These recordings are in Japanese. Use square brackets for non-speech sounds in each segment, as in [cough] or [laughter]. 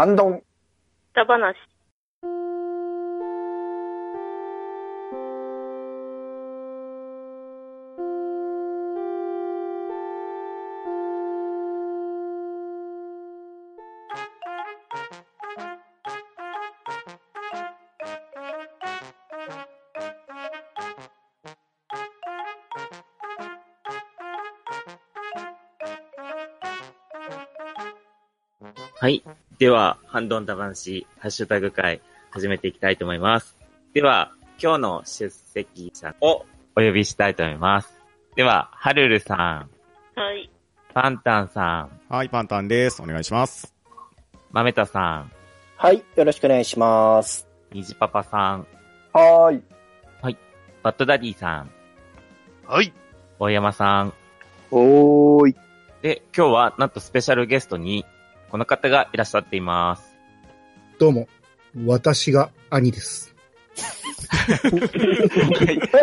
ハンドン。歌話。では、ハンドンダ話、ハッシュタグ会、始めていきたいと思います。では、今日の出席者をお呼びしたいと思います。では、はるるさん、はい。パンタンさん、はい、パンタンです。お願いします。まめたさん、はい、よろしくお願いします。にじパパさん、はーい。バッドダディさん、はい。大山さん。おーい。で、今日はなんとスペシャルゲストに、この方がいらっしゃっています。どうも、私が兄です。は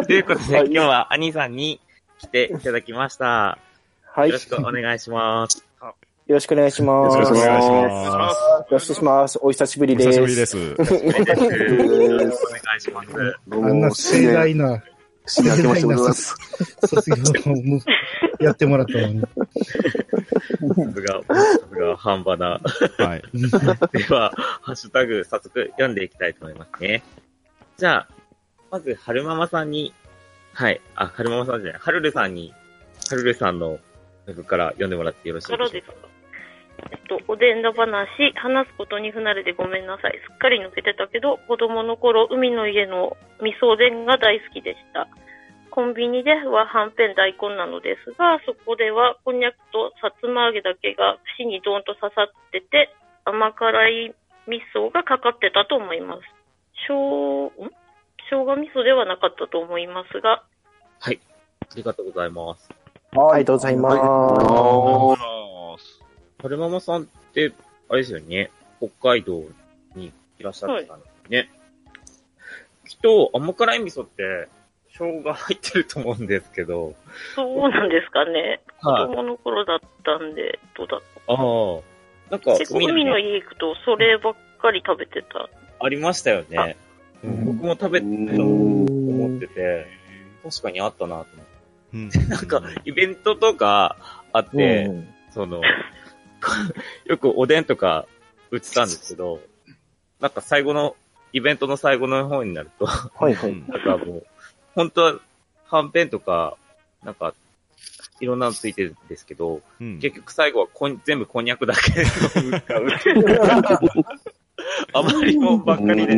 い。ということで、はい今日は兄さんに来ていただきました。はい。よろしくお願いします。よろしくお願いします。よろしくお願いしまます。よろしくお願いします。お久しぶりす。です。お久しぶりです。よろしくお願いします。あんなも、盛大な新年明けましておめでとうございます。卒業やってもらったのに。さすが、さすが、半端な。はい。[laughs] では、ハッシュタグ、早速読んでいきたいと思いますね。じゃあ、まず、はるままさんに、はい、あ、はるままさんじゃない、はるるさんに、はるるさんのタグから読んでもらってよろしいでしょうか？えっと、おでんだ話、話すことに不慣れでごめんなさい。すっかり抜けてたけど、子供の頃、海の家の味噌おでんが大好きでした。コンビニでははんぺん大根なのですが、そこではこんにゃくとさつま揚げだけが串にドーンと刺さってて、甘辛い味噌がかかってたと思います。しょう、ん？生姜味噌ではなかったと思いますが、はい。ありがとうございます。ありがとうございます。ははるままさんって、あれですよね、北海道にいらっしゃってたんですね。きっと、甘辛い味噌って、生姜入ってると思うんですけど、そうなんですかね。子はい。供の頃だったんで、どうだったああ。なんか、結構海の家行くと、そればっかり食べてた。ありましたよね。うん僕も食べてたと思ってて、確かにあったなと思って。うんなんか、イベントとかあって、うんその、[laughs] よくおでんとか売ってたんですけど、なんか最後の、イベントの最後の方になると、はいはい。[laughs] なんかもう、本当は、はんぺんとか、なんか、いろんなのついてるんですけど、うん結局最後はこん全部こんにゃくだけが [laughs] 売ってる。余りもんばっかりで、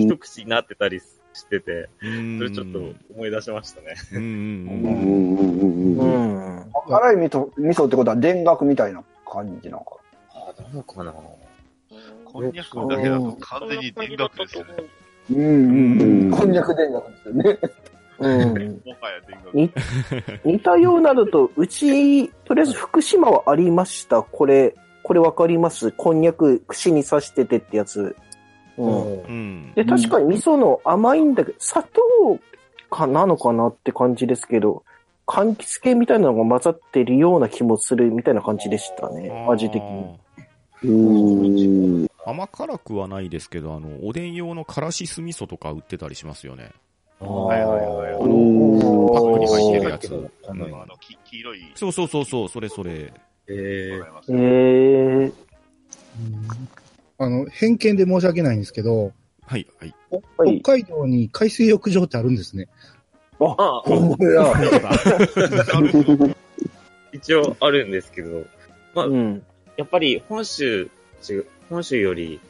一口になってたりしてて、うんそれちょっと思い出しましたね。うん。辛い味噌、味噌ってことは田楽みたいな感じなのか。ああ、どうかなこんにゃくだけだと完全に田楽ですよね。うんうんうん。こんにゃく田楽ですよね。うん。もはや田楽。に似たようなのと、うち、とりあえず福島はありました。これ、これわかります？こんにゃく串に刺しててってやつ。うん。うんで、確かに味噌の甘いんだけど、砂糖かなのかなって感じですけど、柑橘系みたいなのが混ざってるような気もするみたいな感じでしたね、味的に。うん。甘辛くはないですけど、あの、おでん用のからし酢味噌とか売ってたりしますよね。はいはいはいあはい。の、パックに入ってるやつ。あのうんあの、き黄色い。そうそうそうそう、それそれ。えわかりますえー、あの、偏見で申し訳ないんですけど、はい、はい。はい。北海道に海水浴場ってあるんですね。ー、ああ、ほんまや。[laughs] 一応あるんですけど、まあ、うん。やっぱり本州、違う本州より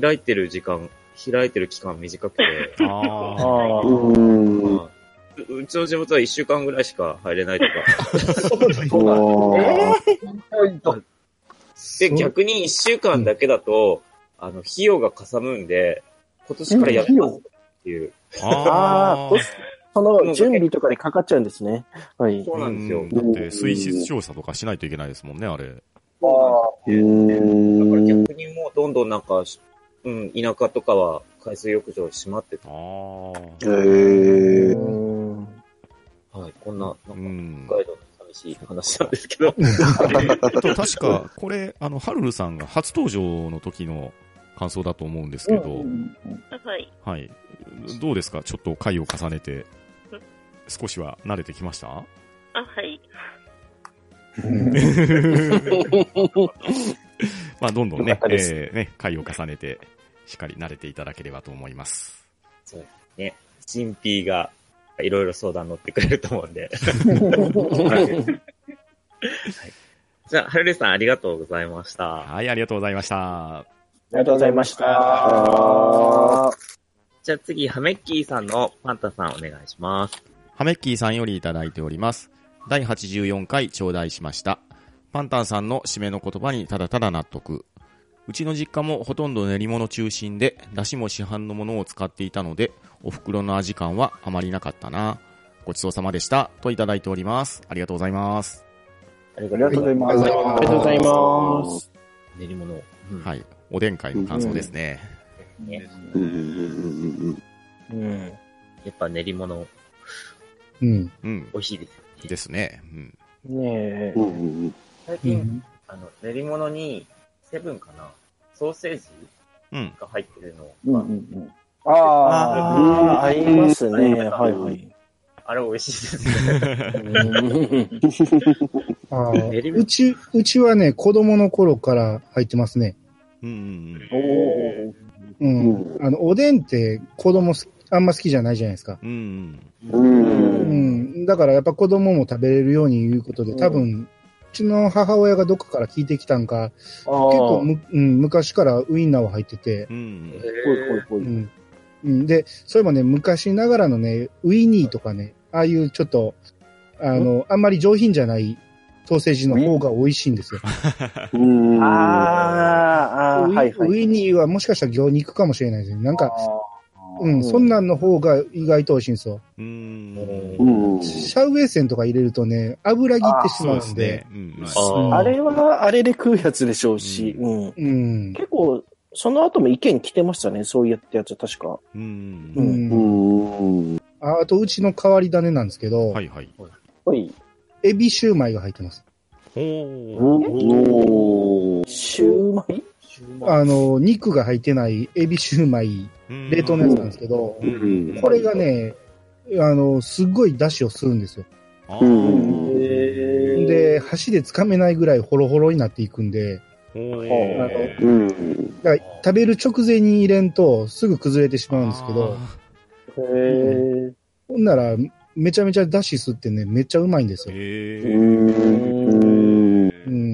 開いてる時間、開いてる期間短くて、あ。うん。まあううちの地元は一週間ぐらいしか入れないとか。で、逆に一週間だけだと、あの、費用がかさむんで、今年からやめますっていう。ああ、その準備とかにかかっちゃうんですね。はい。そうなんですよ。だって、水質調査とかしないといけないですもんね、あれ。だから逆にもうどんどんなんか、うん、田舎とかは海水浴場閉まってた。ああ。へー。うんはい、こんな、なうんんか、。北海道の寂しい話なんですけど。えっと、確か、これ、あの、ハルルさんが初登場の時の感想だと思うんですけど、はい。はい。どうですか？ちょっと回を重ねて、少しは慣れてきました？あ、はい。[laughs] まあ、どんどんねえーね、回を重ねて、しっかり慣れていただければと思います。そうですね。新 P がいろいろ相談乗ってくれると思うんで。[laughs] じゃあ、はるるさんありがとうございました。はい、ありがとうございました。ありがとうございました。じゃあ次、ハメッキーさんのパンタさんお願いします。ハメッキーさんよりいただいております。第84回頂戴しました。パンタンさんの締めの言葉にただただ納得。うちの実家もほとんど練り物中心で、出汁も市販のものを使っていたので、お袋の味感はあまりなかったな。ごちそうさまでした。といただいております。ありがとうございます。ありありがとうございます。ありありがとうございます。練り物を。うんはい。おでん会の感想ですね。ねうんうんうんうん。やっぱ練り物うん。うん。美味しいです。ですね。うん。ねえうん。う。んうんう最近、ん。あの、練り物に、セブンかなソーセージうん。が入ってるの。うんうんうん。あああ、ありますね。はいはい。あれ美味しいですね。う [laughs] んあ練り物ーうち、うちはね、子供の頃から入ってますね。うんうんおーうん。あの、おでんって子供すあんま好きじゃないじゃないですか。うん。うん。だからやっぱ子供も食べれるようにいうことで、多分、うちの母親がどっかから聞いてきたんか、結構む、うん、昔からウインナーは入ってて、うん。うん。うん、で、それもね、昔ながらのね、ウィニーとかね、ああいうちょっと、あの、あんまり上品じゃないソーセージの方が美味しいんですよ。うん。ああ、はいはい。ウィニーはもしかしたら魚肉かもしれないですね。なんか、うん、そんなんの方が意外と美味しいんですよ。うん。うん。シャウエッセンとか入れるとね、油切ってしまうんであれは、あれで食うやつでしょうし、うん。うん。結構、その後も意見来てましたね、そういったやつ、確か。うんう。んうん。ああと、うちの変わり種なんですけど、はいはい。はい。エビシューマイが入ってます。おー。おー。シューマイ？あの、肉が入ってないエビシューマイ、冷凍のやつなんですけどう、んこれがね、あの、すっごい出汁を吸うんですよ。で、箸で掴めないぐらいホロホロになっていくんで、おあー。のうん。だから食べる直前に入れんとすぐ崩れてしまうんですけど。ほんなら、めちゃめちゃ出汁吸ってね、めっちゃうまいんです。よ。へうー。ん。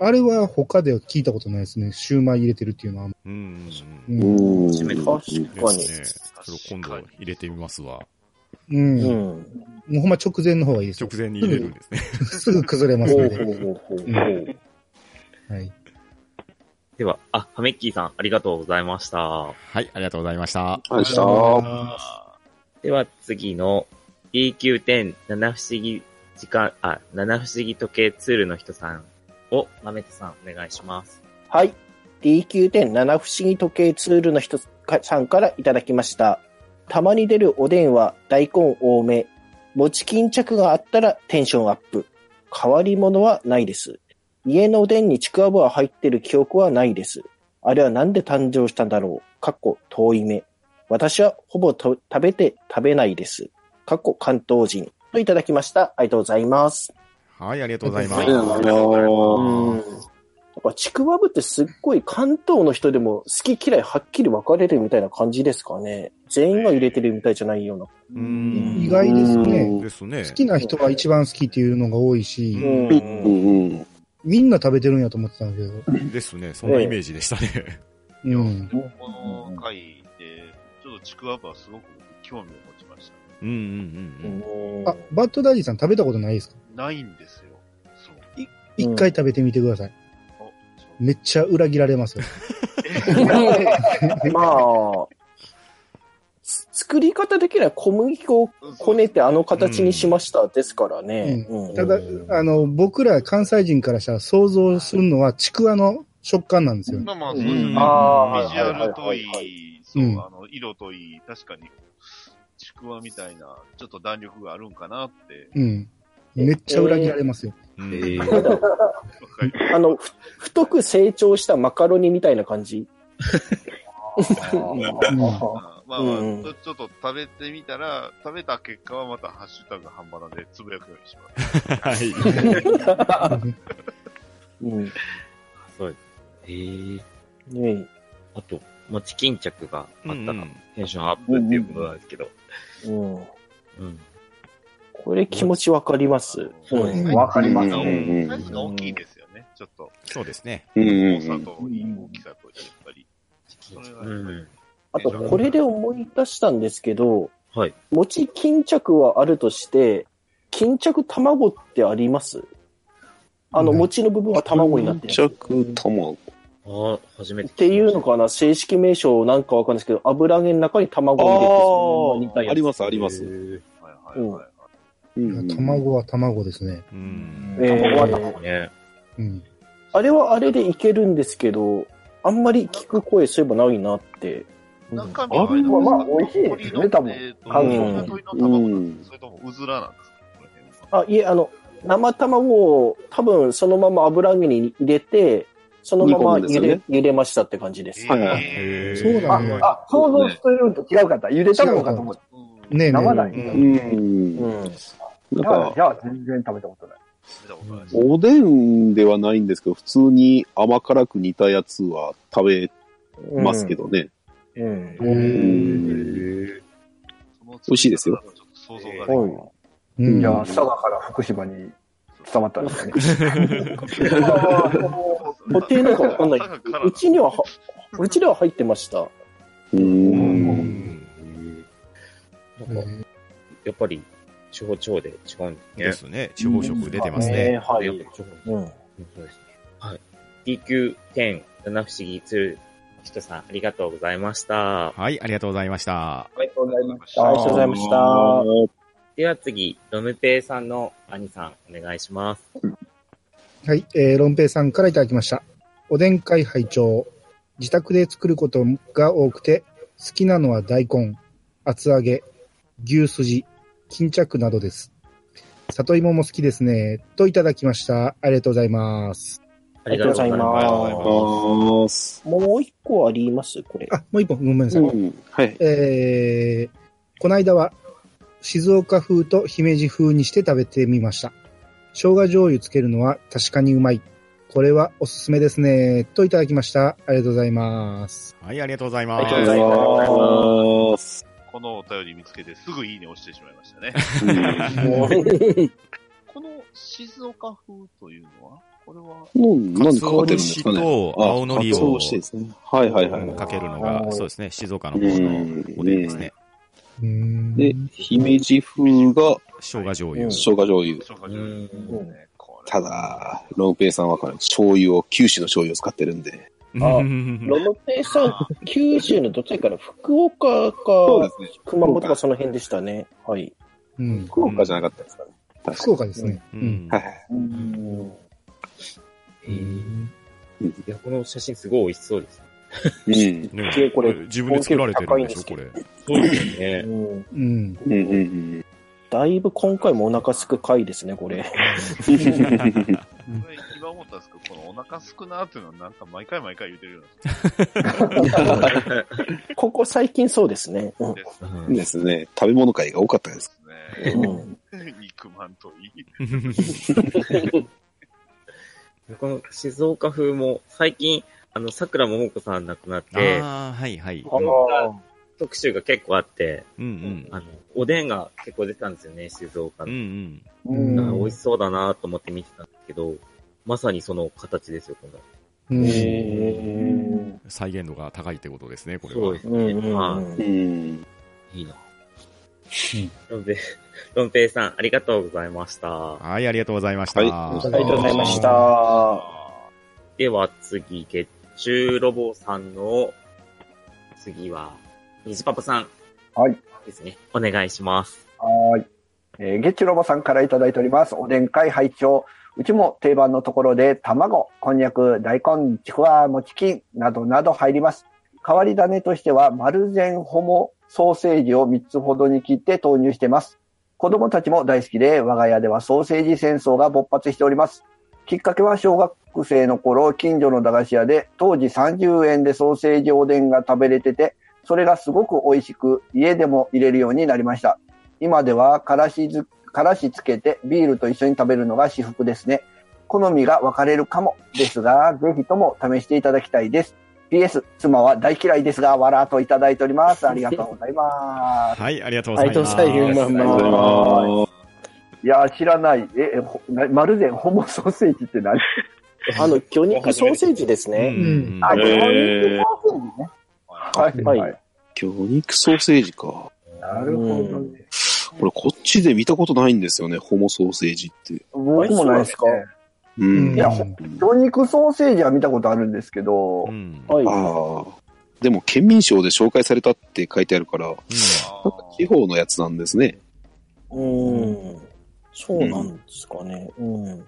うん。あれは他では聞いたことないですね。シューマイ入れてるっていうのは。うん。うん。うん。確かでに。すね。それを今度入れてみますわ。うん。うもん。うほんま直前の方がいいですよ直。前に。入れるんですね。すぐ崩れますほうので。ほうほうほううんはい。では、あ、ハメッキーさん、ありがとうございました。はい、ありがとうございました。はい、した。では次の DQ10 七不思議時間、あ、七不思議時計ツールの人さんを、まめてさんお願いします。はい。DQ.7 不思議時計ツールの人さんからいただきました。たまに出るおでんは大根多め。餅巾着があったらテンションアップ。変わり者はないです。家のおでんにちくわぶは入ってる記憶はないです。あれはなんで誕生したんだろうかっこ遠い目。私はほぼ食べて食べないです。かっこ関東人。といただきました。ありがとうございます。はい、ありがとうございます。ありがとうございます。うん。やっぱちくわぶってすっごい関東の人でも好き嫌いはっきり分かれるみたいな感じですかね。全員が入れてるみたいじゃないような。うん。意外ですね。ですね。好きな人が一番好きっていうのが多いし、うん。うんうん。みんな食べてるんやと思ってたんだけど。ですね。そんなイメージでしたね。うん。この回で、ちょっとちくわぶはすごく興味を持。うんうんうんうん。あ、バッドダディさん食べたことないですか？ないんですよ。そう。一回食べてみてください。めっちゃ裏切られますよ。[laughs] まあ、つ作り方的には小麦粉をこねてあの形にしましたですからね。うんただ、あの、僕ら関西人からしたら想像するのはちくわの食感なんですよ。まあまあ、そうですビジュアルといはいそう、うんあの、色といい、確かに、ちくわみたいな、ちょっと弾力があるんかなって。うん。めっちゃ裏切られますよ。うんえーあの、ふ太く成長したマカロニみたいな感じ？うんまあちょっと食べてみたら、食べた結果はまたハッシュタグ半端なんでつぶやくようにします。はい。うん。そうです。えー、ねあと、餅巾着があったら、テンションアップっていうことなんですけど。うん。うん。これ気持ちわかります。そううんわかりますサうんイズが大きいですよね、ちょっと。そうですね。うんさと大きさと、やっぱり。それがうん。あと、これで思い出したんですけど、はい。餅巾着はあるとして、巾着卵ってあります？あの、うん餅の部分は卵になってる。着卵。ああ、初めて。っていうのかな？正式名称なんかわかんないですけど、油揚げの中に卵を入れてそのまま煮たやつ。あります、あります。えーはいはいはい。うん卵は卵ですね。うん。えー卵は卵ね。うん。あれはあれでいけるんですけど、あんまり聞く声そういえばないなって。中身はあれはまあ美味しいですね多分えーとうん鶏の卵なんですそれともうずらなんですか？この辺はあ、いえ、あの、生卵を多分そのまま油揚げに入れて、そのまま茹で、ね茹でましたって感じです。はいそうなあんだ、あ、想像してるのと違うかった。ゆで卵かと思った。うんねえね生だえ。うん。うん。なんじゃあ、かじ、ゃあ全然食べたことない。おでんではないんですけど、普通に甘辛く煮たやつは食べますけどね。うん。美味しいですよ。想像ができない。うん。じゃあ、佐賀から福島に伝わったんですね。[laughs] 固定なんかわかんない。うちにはは、うちでは入ってました。う。うんん。なんか、やっぱり、地方地方で違うんですね。ですね。地方色出てますねね。はいそうですね。はい。DQ10、七不思議2、人さん、ありがとうございました。はい、ありがとうございました。ありがとうございました。ありがとうございました。では次、ロムペイさんの兄さん、お願いします。はい、えー、ロンペイさんからいただきました。おでん会拝聴自宅で作ることが多くて、好きなのは大根、厚揚げ、牛すじ、巾着などです。里芋も好きですね。といただきました。ありがとうございます。ありがとうございます。もう一個あります？これ。あ、もう一本、ごめんなさい。うん。はい。えー、この間は静岡風と姫路風にして食べてみました。生姜醤油つけるのは確かにうまい。これはおすすめですね。といただきました。ありがとうございます。はい、ありがとうございあます。りがとうございます。このお便り見つけてすぐいいね押してしまいましたね。この静岡風というのは、これは、うん、かつ何かかってるんでお節すかね。と青のりをしてですね。はいはいはい。かけるのが、そうですね、静岡のう方のん。おでんですね。で、姫路風が生姜醤油。生姜醤油。ただ、ロンペイさんは醤油を、九州の醤油を使ってるんで。あロムペイさん、[laughs] 九州のどっちから福岡か。熊本かその辺でしたね。はい。うん、福岡じゃなかったですかね。確福岡ですね。はいいや、この写真すごい美味しそうですね。うん。ねでこれ自分で作られてるんでしょ、これ。そうですよね。うんうん。うんうんうん。だいぶ今回もお腹すく回ですね、これ。これ今思ったんですけど、このお腹すくなーっていうのはなんか毎回毎回言ってるようなここ最近そうですね。うんですうんですね。食べ物会が多かったです。ね。うん [laughs] 肉まんといい。[laughs] この静岡風も、最近、あの、桜ももこさん亡くなって、ああ、はいはい。特集が結構あって、うんうん。あの、おでんが結構出てたんですよね、静岡うんの。うん。なんか美味しそうだなと思って見てたんですけど、まさにその形ですよ、この。再現度が高いってことですね、これはそうで。すね。うんうんはうん。い。いいな。ロンペイ、ロンペイさん、ありがとうございました。はい、ありがとうございました。はいありがとうございました。では次、月中ロボさんの、次は、虹パパさんはい。ですね。お願いします。はーい。えー、ゲッチュロボさんからいただいております。おでん会拝聴うちも定番のところで卵、こんにゃく、大根、ちくわ、もちきんなどなど入ります。変わり種としては、丸善ホモソーセージを3つほどに切って投入してます。子供たちも大好きで、我が家ではソーセージ戦争が勃発しております。きっかけは小学生の頃、近所の駄菓子屋で、当時30円でソーセージおでんが食べれてて、それがすごく美味しく、家でも入れるようになりました。今では、からしず、からしつけてビールと一緒に食べるのが至福ですね。好みが分かれるかもですが、ぜひとも試していただきたいです。PS、妻は大嫌いですが、わらといただいております。ありがとうございます。はい、ありがとうございます。ありがとうございますいやー、知らない。え、えほなまるでホモソーセージって何？[laughs] あの、魚肉ソーセージですね。うんあ、魚肉ソーセージね。はい、はいはい。魚肉ソーセージか。なるほどね。これこっちで見たことないんですよね、ホモソーセージって。僕もないですか。うん。いや、魚肉ソーセージは見たことあるんですけどう、ん。はい。あ。でも、県民賞で紹介されたって書いてあるから、なんかあ地方のやつなんですね。うん。そうなんですかね。うん。ーあん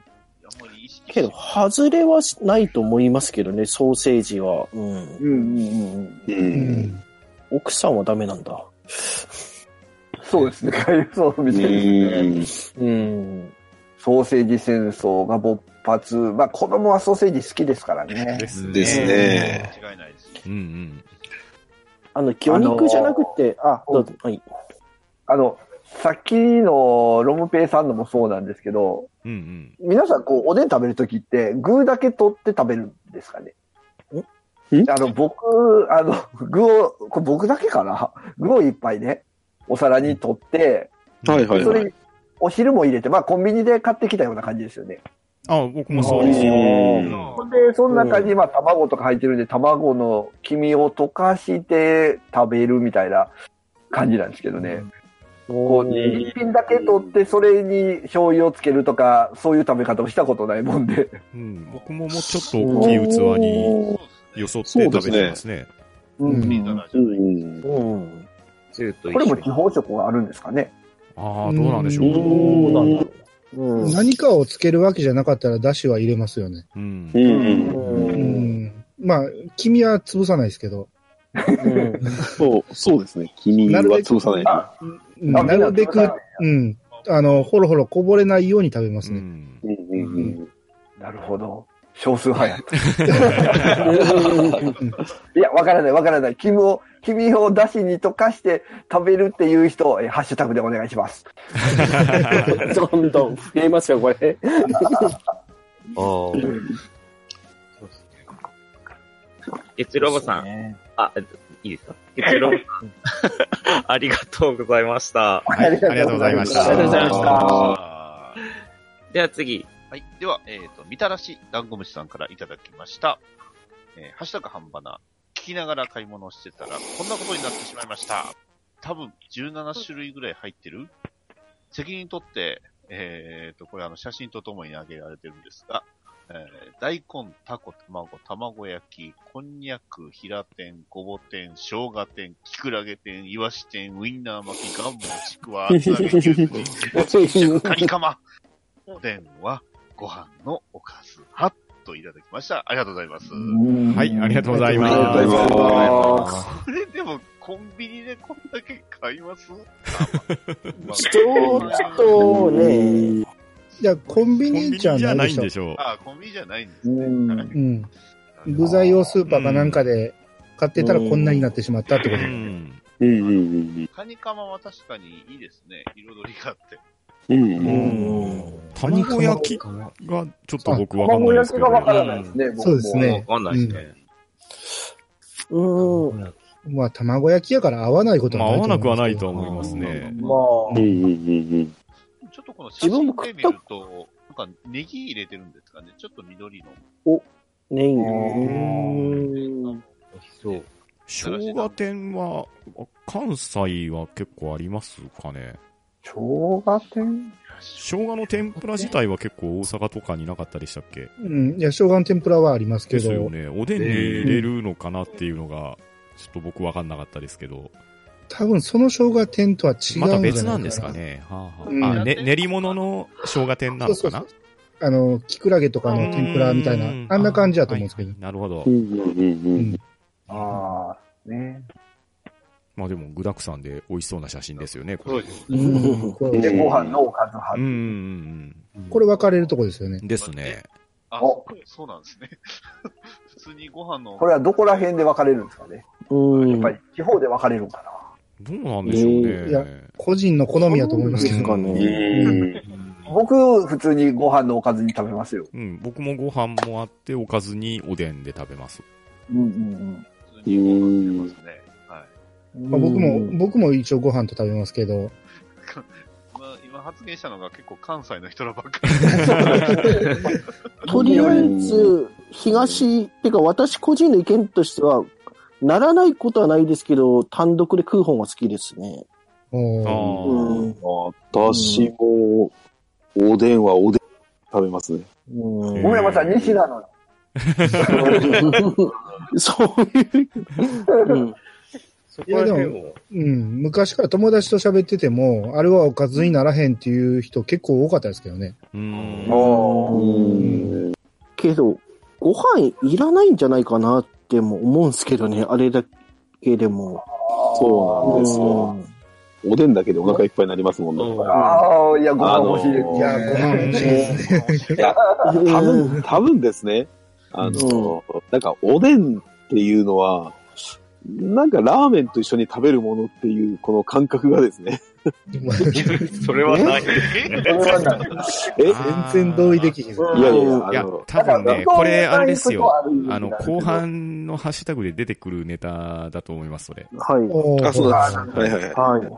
けど、外れはないと思いますけどね、ソーセージは。うん。うんうんうんうん。奥さんはダメなんだ。そうですね。[laughs] そうみたいですね。うん。ソーセージ戦争が勃発。まあ子供はソーセージ好きですからねで。すですね。間違いないです。うんうん。あの、魚肉じゃなくて、あ、どうぞ。はい。あの、さっきのロムペイさんのもそうなんですけど、うんうん。皆さんこうおでん食べるときって具だけ取って食べるんですかね？んあの、僕、あの、具を、これ僕だけかな？具をいっぱいね、お皿に取って、はいはいはい。それにお汁も入れて、まあコンビニで買ってきたような感じですよね。あ、僕もそうですよ。うんうんほんで、その中にまあ卵とか入ってるんで、卵の黄身を溶かして食べるみたいな感じなんですけどね。こう、一品だけ取って、それに醤油をつけるとか、そういう食べ方をしたことないもんで。うん。僕ももうちょっと大きい器に。よそって食べてますね。うんいいじゃないうんうん。これ。も地方食があるんですかね。ああ、どうなんでしょう。どうなんだろう。うん。何かをつけるわけじゃなかったら、だしは入れますよね。うんう。ん。うん。まあ、黄身は潰さないですけど、うん。そう、そうですね。君は潰さない。なるべくうん。あの、ほろほろこぼれないように食べますね。なるほど。少数派やった。[laughs] いや、わからないわからない。黄身を、黄身をだしに溶かして食べるっていう人、えハッシュタグでお願いします。[laughs] どんどん増えますよ、これ。おー月ロボさん。あ、いいですか？月ロボさん。ありがとうございました。はいありがとうございましたありがとうございましたあでは次。ーはい。では、えっ、と、みたらしダンゴムシさんからいただきました。えーハッシュタグ半ばな。聞きながら買い物をしてたら、こんなことになってしまいました。多分、17種類ぐらい入ってる責任取って、えっ、と、これあの、写真とともに挙げられてるんですが、えー大根、タコ、卵、卵焼き、こんにゃく、平天、ごぼ天、生姜天、きくらげ天、いわし天、ウインナー巻き、ガンモ、ちくわ、[laughs] 厚揚げ、牛すじ、食カニカマ。[laughs] おでんはご飯のおかずはといただきました。ありがとうございます。はい、ありがとうございます。ありがとうございますこれでもコンビニでこんだけ買います？[laughs] まあちょっとね、じゃあ、コンビニじゃニじゃなでしょないいんで。しょう。あ、コンビニじゃないんですね。うん。具材をスーパーかなんかで買ってたらこんなになってしまったってこと。うん。うんうんうんカニカマは確かにいいですね。彩りがあって。うん。ううんん。卵焼きがちょっと僕わかんないですけど。卵焼きがわからないですね、そうですねわかんないですね。うん。まあ、卵焼きやから合わないことまあ、合わはなくはない思いますけど。と思いますね。まうんうんうんちょっとこの写真で見ると、なんかネギ入れてるんですかね。ちょっと緑の。あ、ネギ。美味しそう。生姜店は、関西は結構ありますかね。生姜店生姜の天ぷら自体は結構大阪とかになかったでしたっけ？うん。いや、生姜の天ぷらはありますけど、ですよね。おでんに入れるのかなっていうのが、ちょっと僕わかんなかったですけど。多分その生姜店とは違うんじゃないかな。また別なんですかね。はあはあうんあ、ね、練り物の生姜店なのかなあの、キクラゲとかの天ぷらみたいなうん、あんな感じだと思うんですけどはい。はいなるほどう。んうんうんうん。ああ、ね。まあでも具沢山で美味しそうな写真ですよね、これ。そうです。で、ご飯のおかず派うんうんこれ分かれるとこですよねう。ん。ですね。あ、おそうなんですね。[laughs] 普通にご飯のこれはどこら辺で分かれるんですかね。うん。やっぱり地方で分かれるんかな。どうなんでしょうね。いや個人の好みやと思いますけど。ね。ん。[laughs] 僕、普通にご飯のおかずに食べますよ。うん、僕もご飯もあって、おかずにおでんで食べます。うんうん普通にご飯出ますね。はい。僕も、僕も一応ご飯と食べますけど、[laughs] 今、今発言したのが結構関西の人らばっかり。[laughs] とりあえず、東、ってか私個人の意見としては、ならないことはないですけど、単独で食う方が好きですね。うん。私も、おでんはおでん食べますね。うんごめんなさい、西なのよ。[laughs] そういう、うん。そこら辺も、うん、昔から友達と喋ってても、あれはおかずにならへんっていう人結構多かったですけどね。うん。けど、ご飯いらないんじゃないかなっても思うんですけどね、あれだけでも。そうなんですよ。うんおでんだけでお腹いっぱいになりますもんね。ああ、いや、ご飯欲しいいや、ご飯欲しいですね。いや、多分、多分ですね。あの、なんか、おでんっていうのは、なんかラーメンと一緒に食べるものっていう、この感覚がですね。[laughs] それはない。[laughs] え？全然同意できひん。いやいや、多分ね、これ、あれですよ。ああの、後。半のハッシュタグで出てくるネタだと思います、それ。はい。あ、そうあなんです。はいはいはい。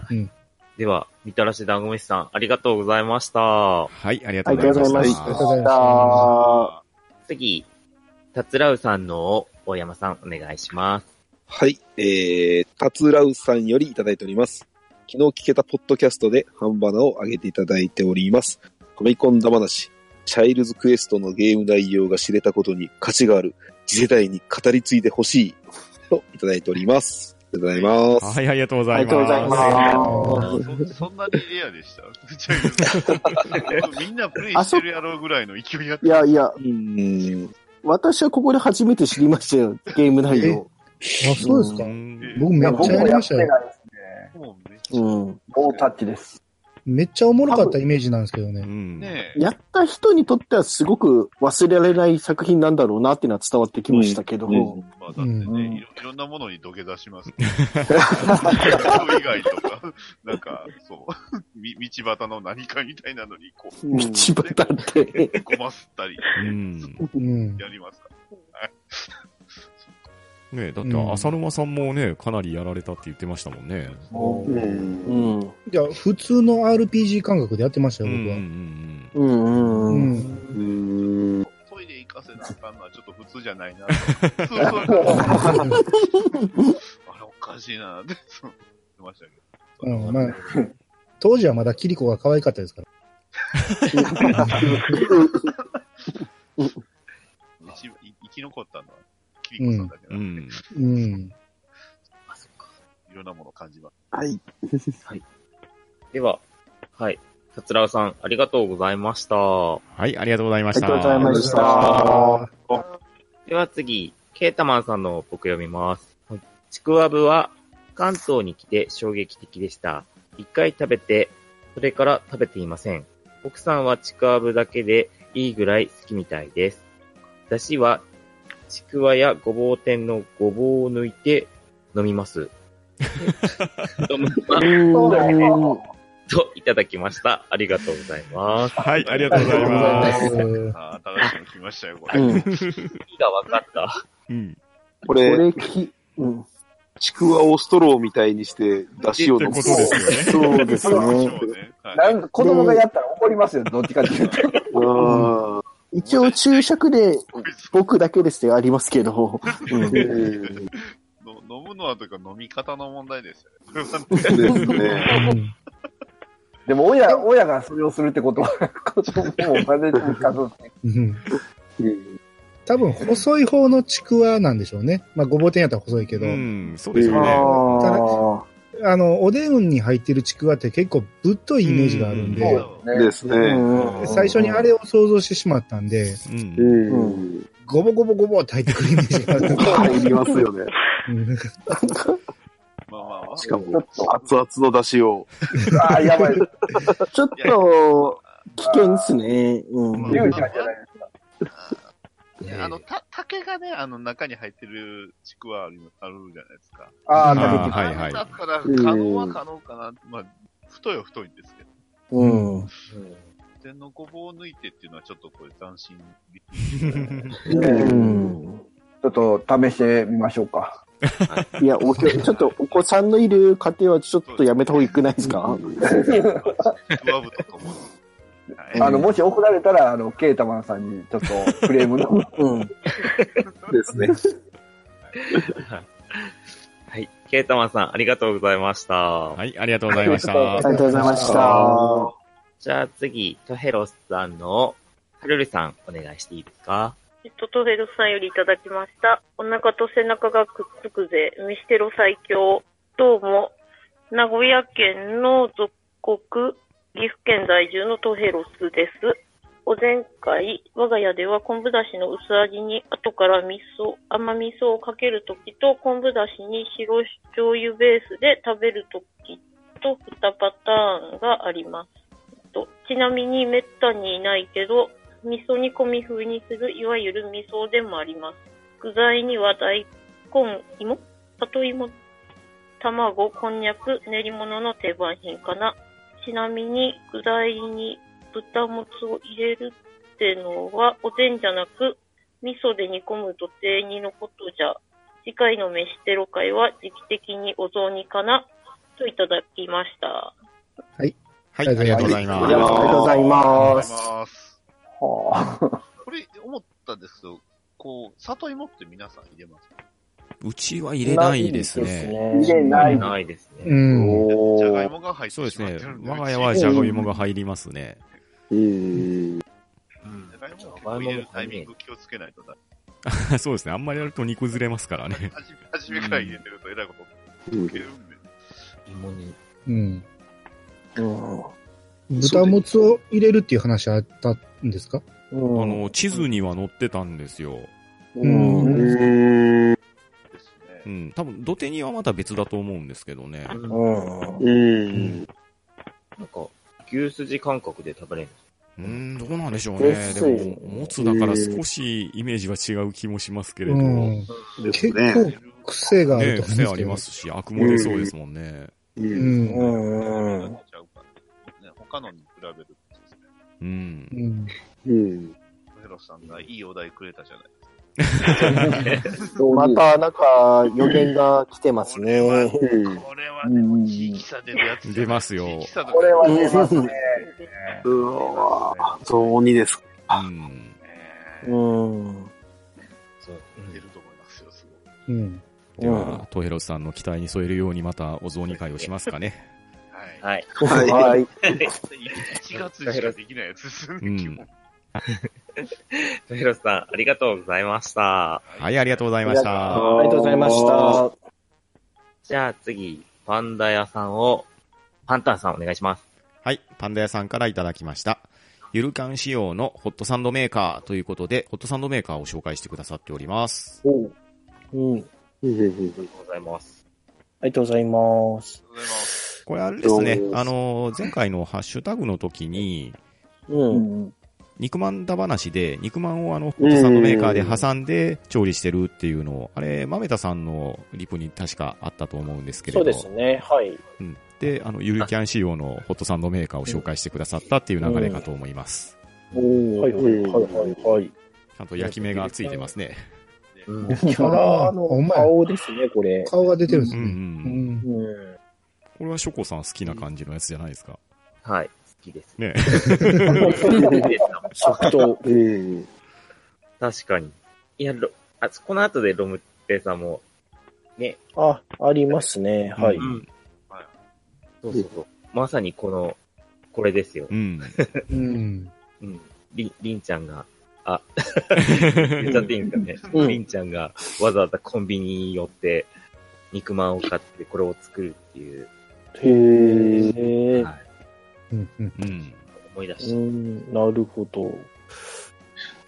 はい。では、みたらし団子飯さん、ありがとうございました。はい、ありがとあうございまし。たありがとうございまあ次、たつらうさんのを大山さん、お願いします。はい。えー、タツラウさんよりいただいております。昨日聞けたポッドキャストで半バナを上げていただいております。ファミコンだ話、チャイルズクエストのゲーム内容が知れたことに価値がある、次世代に語り継いでほしい、といただいております。ありがとうございます。はい、ありがとうございます。ありがとうございますそそんなにレアでした？みんなプレイしてるやろうぐらいの勢いやっーいやいや、うーん。私はここで初めて知りましたよ、ゲーム内容。あ、そうですかうん僕めっちゃやりましたよ。うめっちゃうん。ノータッチです。めっちゃおもろかったイメージなんですけどね。うん。ねやった人にとってはすごく忘れられない作品なんだろうなっていうのは伝わってきましたけど、うんうんまあだってね、うんいろいろんなものに土下座します、ね。人以外とか、なんか、そう、み道端の何かみたいなのに、こう、道端って。ごますったり、うん。うん。やりますから。はいねだって、浅沼さんもね、かなりやられたって言ってましたもんね。うんうん。いや、普通の RPG 感覚でやってましたよ、うん僕は。うんうんうんううん。トイレ行かせなあかんのはちょっと普通じゃないな。[laughs] あれおかしいなって、言ってましたけど。うん、まあ、当時はまだキリコが可愛かったですから。[laughs] [laughs] 一生き残ったのは、キリコさん。だけなん。で、ん。うん。あ、そっか。いろん。なもの感じます。はい。では、はい。たつらうさん、ありがとうございました。はい、ありがとうございました。ありがとうございました。では次、ケータマンさん。の僕読みます。ちくわぶは関東に来て衝撃的でした。一回食べて、それから食べていません。奥さん。はちくわぶだけでいいぐらい好きみたいです。だしは、ちくわやごぼう天のごぼうを抜いて飲みます。飲むうんといただきました。ありがとうございます。はい、ありがとうございます。ーあー新しいの来ましたよ、これ。うん。意味が分かった。うん。ここれ、れき、うん。ちくわをストローみたいにして、出汁を飲む。ってことですよね。そうですね。なんか子供がやったら怒りますよ、どっちかっていうと。うん一応注釈で僕だけですってありますけど、うん [laughs] の飲むのはというか飲み方の問題ですよね。ですね。うんでも親、親がそれをするってことは、子供も真似てるかどうか。うんうん多分、細い方のちくわなんでしょうね。まあ、ごぼう天やったら細いけど、うん、そうですよね。ああの、おでんに入ってるちくわって結構ぶっといイメージがあるんで。ですね。ー最初にあれを想像してしまったんで。ごぼごぼごぼって入ってくるイメージがある。入りますよね。う [laughs] んしかもちょっと、熱々の出汁を。ああ、やばい。[laughs] ちょっと、危険っすね。うん。リュウちゃんじゃないですか。ねあの、た、竹がね、あの中に入ってるちくわあるあるじゃないですか。ああ、あー食べてはいはいだったら、可能は可能かな。まあ、太いは太いんですけど。うん。天のごぼうを抜いてっていうのはちょっとこれ斬新。うん。ちょっと試してみましょうか。[laughs] いや、おちょっとお子さんのいる家庭はちょっとやめた方がいくないですか？上部とともに。はい。あの、もし送られたら、あの、ケータマンさんにちょっとクレームの。[laughs] うん。ですね。[laughs] はい。ケータマンさん、ありがとうございました。はい、ありがとうございました。ありがとうございました。[laughs] じゃあ次、トヘロスさんの、はるるさん、お願いしていいですか？えっと、トヘルさんよりいただきました。お腹と背中がくっつくぜ。ミステロ最強。どうも、名古屋県の属国、岐阜県在住のトヘロスです。お前回、我が家では昆布だしの薄味に後から味噌、甘味噌をかけるときと昆布だしに白醤油ベースで食べるときと2パターンがあります。とちなみにめったにいないけど、味噌煮込み風にするいわゆる味噌でもあります。具材には大根、芋里芋、卵、こんにゃく、練り物の定番品かな。ちなみに具材に豚もつを入れるってのはおでんじゃなく、味噌で煮込むと定煮のことじゃ。次回の飯テロ会は時期的にお雑煮かなといただきました。はい、ありがとうございあます。りがとうございまありがとうございす。ます。はあ、これ、思ったんですけど、こう、里芋って皆さん入れますうちは入れないですね。入れない。ないですね。うん。じゃがいもが入ってそうですね。我が家はじゃがいもが入りますね。うん。じゃがいも結構入れるタイミング気をつけないとだ。[laughs] そうですね。あんまりやると煮崩れますからね。初めから入れてるとえらいことうん。うん。うん。豚もつを入れるっていう話あったんですか？うんあの、地図には載ってたんですよ。うん。うん。多分、土手にはまた別だと思うんですけどね。うん。うん。なんか、牛すじ感覚で食べれるんですうーん、どうなんでしょうね。でも、もつだから少しイメージは違う気もしますけれど。うねん。結構癖がある癖あり。ますし、アクも出そうですもんね。う。うんん。うん。他のに比べるとですね。うんう。ん。うん。ヘロさんがいいお題くれたじゃないまた、なんか、予言が来てますね。うん。これはでも地域差出るやつ。出ますよこれは出ますね。うわぁ、雑煮です。うん。えうん。そう。ー出ると思いますよ、すごい。うん。では、トヘロスさんの期待に添えるようにまたお雑煮会をしますかね。はい。はい。はい。はい。1月にしかできないやつですね。うん [laughs] トヘロスさん、ありがとうございました。はい、ありがとうございました。ありがとうございました。じゃあ次、パンダ屋さんを、パンタンさんお願いします。はい、パンダ屋さんからいただきました。ゆるかん仕様のホットサンドメーカーということで、ホットサンドメーカーを紹介してくださっております。うん。うん。ありがとうございます。ありがとうございます。これあれですねあの、前回のハッシュタグの時に、うん。肉まんだ話で、肉まんをあの、ホットサンドメーカーで挟んで調理してるっていうのを、あれ、豆田さんのリプに確かあったと思うんですけれそど。うですね。はい。うん。で、あの、ゆるキャン仕様のホットサンドメーカーを紹介してくださったっていう流れかと思います。おーはいはいはいはいはい。ちゃんと焼き目がついてますね。うん。キャラの顔ですね、これ。顔が出てるんですね。うんう。うんん。うん。これはショコさん好きな感じのやつじゃないですか？はい。好きです。ね。[laughs] 即答。うん。確かに。いや、ロあ、この後でロムテさんも、ね、あ、ありますね。はい。うんはい。そうそうそう。まさにこの、これですよ。うん。うん。うん。り、りんちゃんが、あ、[laughs] 言っちゃっていいんですかね。うんりんちゃんがわざわざコンビニに寄って、肉まんを買ってこれを作るっていう、へえ。はい、うん。うん。うん。う思い出して。ん、なるほど。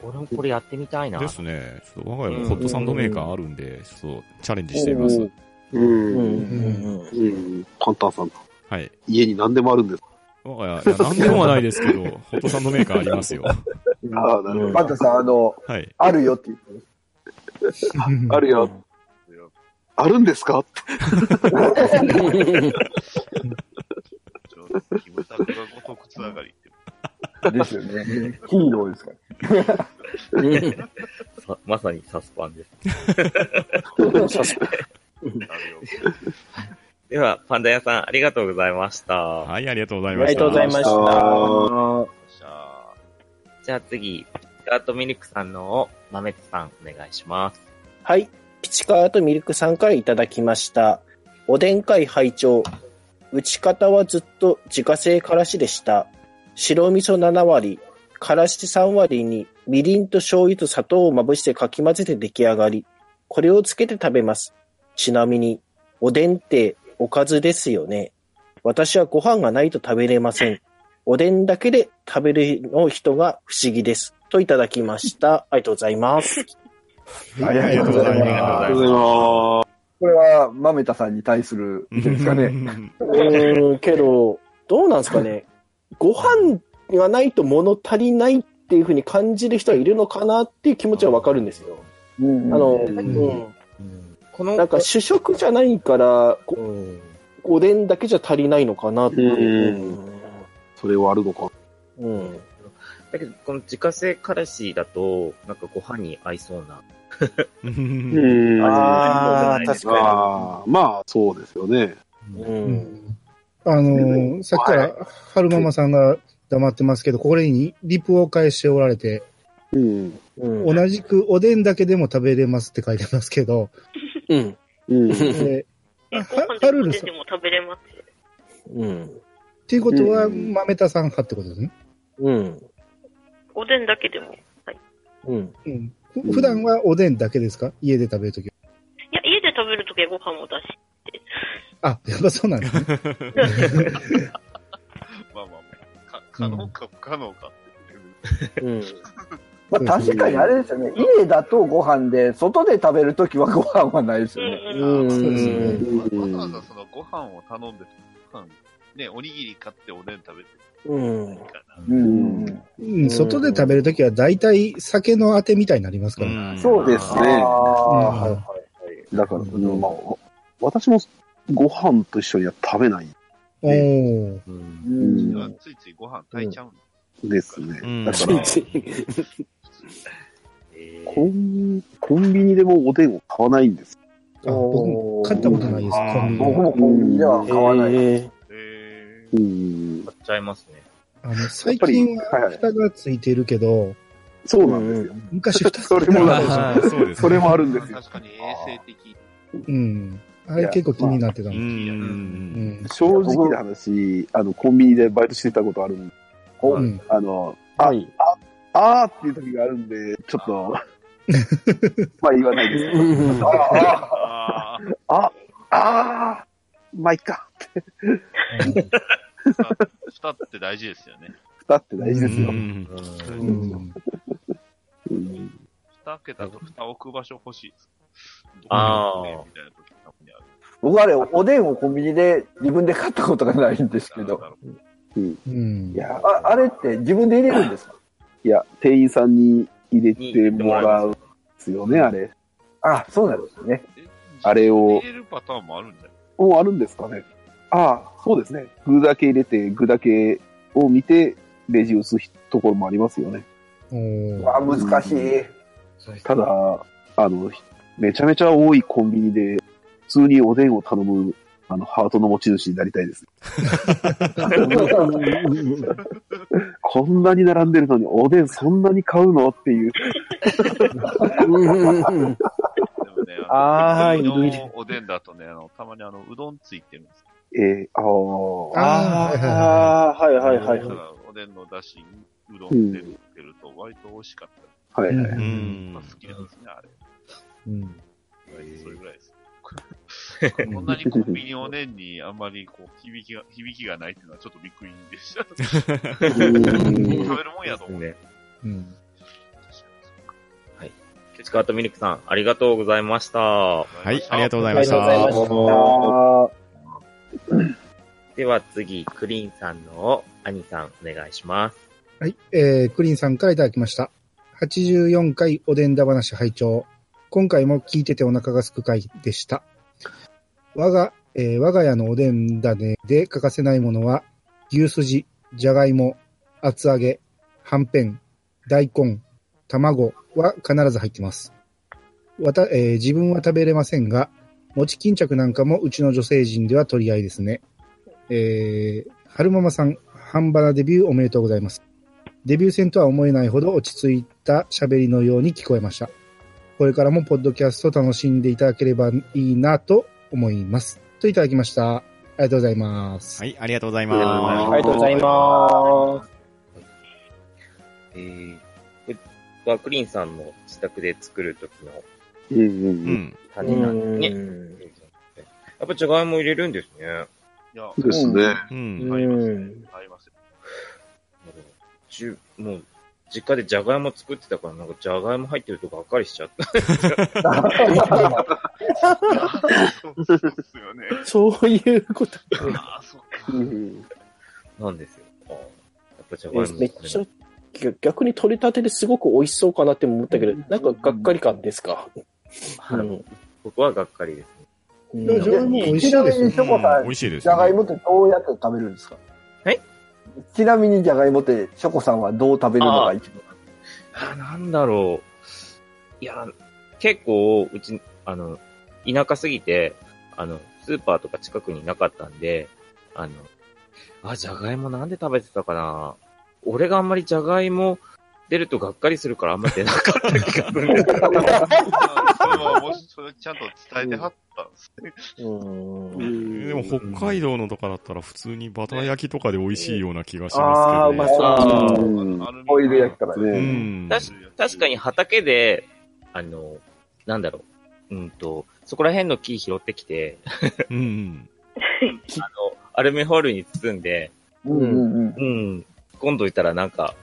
俺もこれやってみたいな。ですね。ちょっと我が家もホットサンドメーカーあるんで、ちょっとチャレンジしてみます。う。うん。ん。うん。パンタンさん、はい。家に何でもあるん。です。我が家、いや、なん。でもはないですけど、ホットサンドメーカーありますよ。ああ、なるほパンタさん、あの、はい。あるよって言ってます。ど。あるよ。あるん。ですかキムタクがごとくつながりって。ですよね。ヒーローですから。さまさにサスパンです。あるよ。では、パンダ屋さん、ありがとうございました。はい、ありがとうございありました。がとうございました。じゃあ、じゃあ次、ガートミルクさんのを、豆田さん、お願いします。はい。ピチカートミルクさんからいただきました。おでん会拝聴打ち方はずっと自家製からしでした。白味噌7割、からし3割にみりんと醤油と砂糖をまぶしてかき混ぜて出来上がり。これをつけて食べます。ちなみに、おでんっておかずですよね。私はご飯がないと食べれません。おでんだけで食べるの人が不思議です。といただきました。ありがとうございます。ありがとうございま。すありがとうございます。これは、豆田さんに対する意見ですかね。うーん、けど、どうなんですかね。ご飯がないと物足りないっていうふうに感じる人はいるのかなっていう気持ちはわかるんですよ。うんあの、うんうん。この、なんか主食じゃないから、こうんおでんだけじゃ足りないのかなっていう。それはあるのか。うん。だけど、この自家製からしだと、なんかご飯に合いそうな。うんああ、確かああ、まあ、そうですよね。に。う。うんんあのーさっきから、春ママさんが黙ってますけど、これにリプを返しておられて、うん。うん。同じくおでんだけでも食べれますって書いてますけど、うん。うん。ええ、あご飯でも出はるるさんても食べれますよ。うん。っていうことは、うん豆田さん派ってことですね。うん。おでんだけでも。うん。うん。ふ普段はおでんだけですか？家で食べるときは。いや、家で食べるときはご飯も出し。あ、やっぱそうなんですね。ま [laughs] あまあまあ、か可能か不可能かってうん。[laughs] まあ、確かにあれですよね。家だとご飯で、外で食べるときはご飯はないですよね。わざわざそのご飯を頼んで、ご飯、ね、おにぎり買っておでん食べてうん。うん。うん、外で食べるときは大体酒のあてみたいになりますから。うん。そうですね。はいはい。だから、うんまあ、私もご飯と一緒には食べない。おー。うん。うん。はついついご飯炊いちゃうん。ですね。うん。だから、えコン、コンビニでもおでん。を買わないん。です。あ僕も買ったことないです、コンビニ僕もコンビニでは買わない。買っちゃいますね。あの、最近は蓋がついてるけど、そうなんですよ。昔蓋それもなんあーそうですね。それもあるんーですよ。確かに衛生的。うん。あれ結構気になってたんん。正直な話、あの、コンビニでバイトしてたことあるんで、おうん。あの、ー。はい。あーっていう時があるんで、ちょっと、[laughs] まあ言わないですけど、うんあああ、あ、あー、まあいっか。蓋って大事ですよね。蓋って大事ですよ。うんあ、うん。うん蓋開けた後、蓋置く場所欲しいです。あーどこに置くねみたいな時たまにある。僕あれ、おでんをコンビニで自分で買ったことがないんですけど、い。や、ああれって自分で入れるんですか？いや、店員さんに入れてもらうんですよね、あれ。あ、そうなんですね。えあれを入れるパターンもあるんじゃない？もうあるんですかね。ああ、そうですね。具だけ入れて、具だけを見て、レジ打つところもありますよね。おーあ、難しい。ただ、あの、めちゃめちゃ多いコンビニで、普通におでんを頼む、あの、ハートの持ち主になりたいです。こんなに並んでるのに、おでんそんなに買うの？っていう。[laughs] あーコンビニいるいのおでんだとね、あの、たまにあの、うどんついてるんですえー、ああ、あーああ、はいはいはいおでんのだしにうどんでるってると割と美味しかったはいはい。うん好きなんですね、あれ。うん。それぐらいです。こんなにコンビニおでんにあんまりこう、響きが、響きがないっていうのはちょっとびっくりでした。[laughs] [laughs] 食べるもんやと思う。ね。うん。今プチカートミルクさん、ありがとうございました。はい、ありがとうございありました。がとうございました。では次、クリーンさんの兄さん、お願いします。はい。えー、クリーンさんからいただきました。84回おでんだ話拝聴今回も聞いててお腹がすく回でした。我が、えー我が家のおでん種で欠かせないものは、牛すじ、じゃがいも、厚揚げ、はんぺん、大根、卵は必ず入ってます。わた、えー自分は食べれませんが、餅巾着なんかもうちの女性陣では取り合いですね。えー、春ママさん、半ばなデビューおめでとうございます。デビュー戦とは思えないほど落ち着いた喋りのように聞こえました。これからもポッドキャスト楽しんでいただければいいなと思います。といただきました。ありがとうございます。はい、ありがとうございあまりがとうございます。えー、はクリーンさんの自宅で作るときのうんうんす。うん。種なんですね。うんやっぱじゃがいも入れるんですね。いや、うん。ですね。うん。合いますうん合いますよ。じゅもう、実家でじゃがいも作ってたから、なんかじゃがいも入ってるとがっかりしちゃった。そうそうですよね。そういうこと。[laughs] ああ、そっか。うんなんですよ。やっぱじゃがいも、めっちゃ、逆に取れたてですごく美味しそうかなって思ったけど、なんかがっかり感ですか？うん。僕はがっかりですね。うん。いやじゃがいも美味しいですよねちなみに、ショコさん、美味しいです、じゃがいもってどうやって食べるんですか？はいちなみにじゃがいもって、ショコさんはどう食べるのが一番？あー。なんだろう。いや、結構、うち、あの、田舎すぎて、あの、スーパーとか近くになかったんで、あの、あ、じゃがいもなんで食べてたかな？俺があんまりじゃがいも出るとがっかりするからあんま出なかった気がするんだけど。それは、もし、それちゃんと伝えてはったんですね。うんでも北海道のとかだったら普通にバター焼きとかで美味しいような気がしあますけど、あ、まあそうあか。うんアルミオイル焼きとかうね。ん。確確かに畑で、あの、なんだろう、うんと、そこら辺の木拾ってきて、うん。[laughs] あの、アルミホイルに包んで、うんうんうん。うん、今度いたらなんか、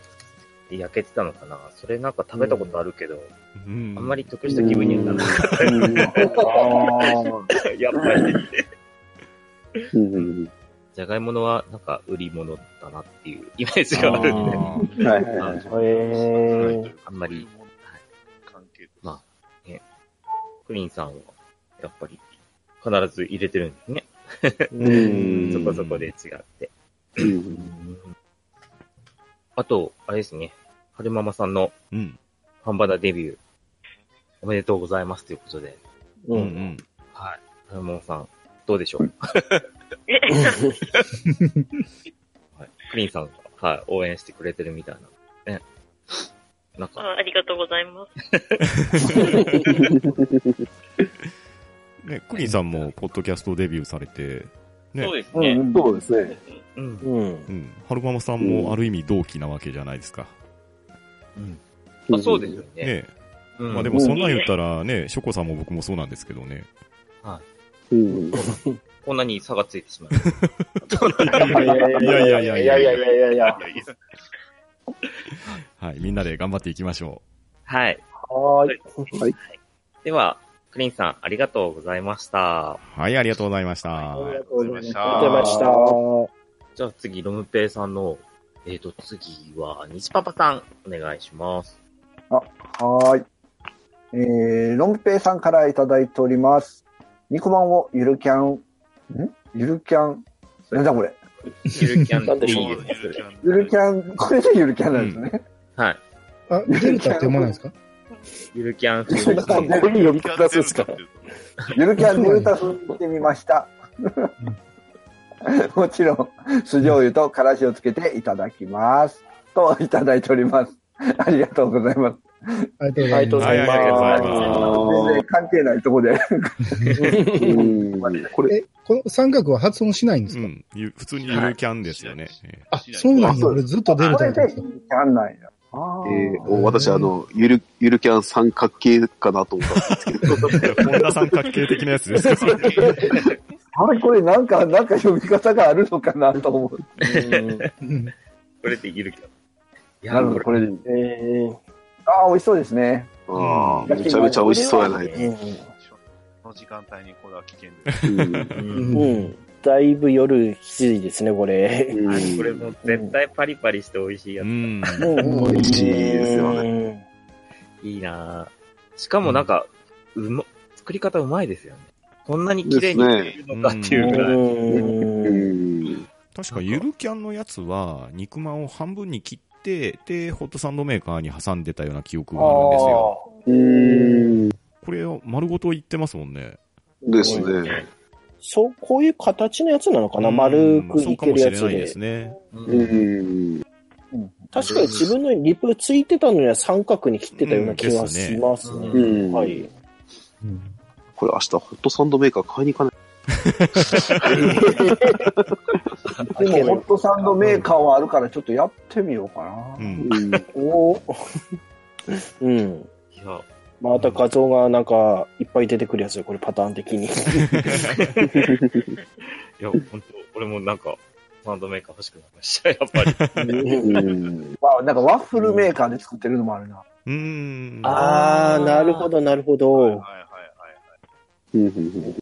焼けてたのかなそれなんか食べたことあるけど、うん。あんまり得した気分にはならなかった。[laughs] やっぱり、じゃがいものはなんか売り物だなっていうイメージがあるんで、はいはいはい。へーあんまり、関係です。まあ、ね、クリーンさんは、やっぱり、必ず入れてるんですね。うん [laughs] そこそこで違って。うんあと、あれですね、春ママさんのうん。ハンバダデビュー、おめでとうございますということで、う。うんん。はい。春ママさん、どうでしょう、え、[laughs] はい、クリーンさんが、はい、応援してくれてるみたいな。ね。なんか、あありがとうございます。[laughs] ね、クリーンさんもポッドキャストデビューされて、ねそうですね。うんそうですね。うん。うん。うん。春ママさんもある意味同期なわけじゃないですか。うん。あ、そうですよね。ね。うんまあでもそんなん言ったらね、ショコさんも僕もそうなんですけどね。うんこんなに差がついてしまう。いやいやいやいやいやいやいやいやいや。いやいやはい。みんなで頑張っていきましょはい。はーい。では、クリーンさん、ありがとうございました。う。はい、ありがとうございました。ありがとうございましたありがとうございました。じゃあ次、ロムペイさんの、えっ、と、次は、西パパさん、お願いします。はーい。えー、ロンペイさんからいただいております。肉まんをゆるキャン、ん？ゆるキャン、なんだこれ？ゆるキャンなんでしょう？でいいです。ゆるキャン、これでゆるキャンなんですね。はい。あ、デルタって読まないですか？ゆるキャン風 [laughs] ゆるキャンどういう呼び方するんですかゆるキャンデルタ風にしてみました。[laughs] もちろん、酢醤油とからしをつけていただきます。と、いただいております。ありがとうございます。ありがとうございます。全然関係ないところで。うんこれ、え、この三角は発音しないんですか、う普通にゆるキャンですよね。えあ、そうなんや。俺ずっとデルこれタだったんですでゆるキャンなんや。えー私、あの、ゆる、ゆるキャン三角形かなと思ったんですけど、ー本田三角形的なやつですかあれこれなんか、なんか読み方があるのかなと思う。うんこれでゆるキャン。いや、なるほど、これ、で。えーああ、美味しそうですね。ああ、めちゃめちゃ美味しそうやない。うん。この時間帯にこれは危険です。うんうんうん。だいぶ夜7時ですね、これ。これも絶対パリパリして美味しいやつ。うん。美美味しいですよねいいなぁしかもなんか、うま、作り方うまいですよね。こんなに綺麗に作れるのかっていうぐらい。うん。確かゆるキャンのやつは、肉まんを半分に切って、で、ホットサンドメーカーに挟んでたような記憶があるんですよ。うん。これを丸ごと言ってますもんね。ですね。そう、こういう形のやつなのかな？うん丸くいけるやつでもしれないで。すね。うん。確かに自分のリプついてたのには三角に切ってたような気がしますね。うんはい。うんこれ明日ホットサンドメーカー買いに行かない？でも、[laughs] ホットサンドメーカーはあるから、ちょっとやってみようかな。うん。うん。おーうん。いや、また画像がなんかいっぱい出てくるやつよ、これパターン的に。[laughs] いや、本当俺もなんか、サンドメーカー欲しくなりました、やっぱり。うん。まあ、なんかワッフルメーカーで作ってるのもあるな。うん。あー、なるほど、なるほはいど。はいはいはい。うん。い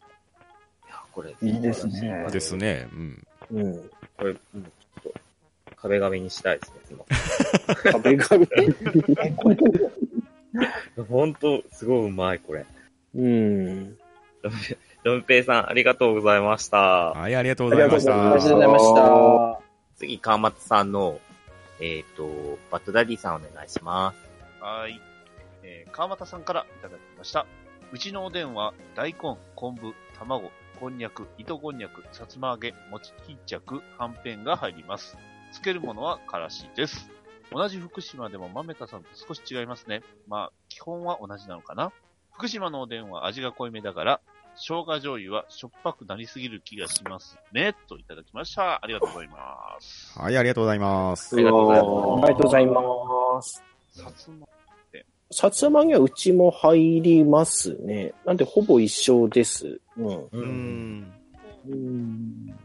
や、これ。いいですねですね。うん。うん。これ、うんちょっと、壁紙にしたいですね、今。[laughs] 壁紙。[laughs] [laughs] 本当すごいうまい、これ。うん。ロンペイさん、ありがとうございました。はい、ありがとうございました。ありがとうございました。次、川松さんの、えっ、と、バッドダディさんお願いします。はい。えー、川又さんからいただきました。うちのおでんは、大根、昆布、卵、こんにゃく、糸こんにゃく、さつま揚げ、餅巾着、はんぺんが入ります。つけるものはからしです。同じ福島でも豆田さんと少し違いますね。まあ、基本は同じなのかな。福島のおでんは味が濃いめだから、生姜醤油はしょっぱくなりすぎる気がしますね。といただきました。ありがとうございます。はい、ありがとうございますあ。りがとうございます。ありがとうございます。さつま、さつま揚げはうちも入りますね。なんでほぼ一緒です。うん。う。うんん。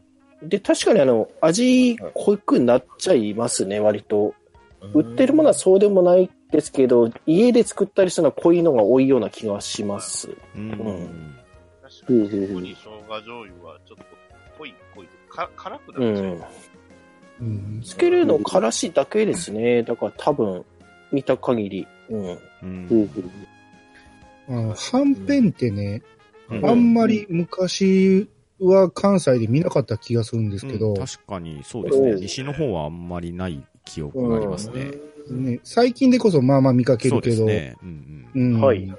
で、確かにあの、味濃くなっちゃいますね、割と。売ってるものはそうでもないですけど、家で作ったりするのは濃いのが多いような気がします。うん。確かに、ここに生姜醤油はちょっと濃い、濃い、か辛くうなっちゃう。ん。うんつけるのからしだけですね。だから多分、見た限り。うん。う。うんん。あのはんぺんってね、うんあんまり昔は関西で見なかった気がするんですけど、確かにそうですねう。ん西の方はあんまりない記憶がありますね。ね、最近でこそまあまあ見かけるけど、ですね。うんうんはい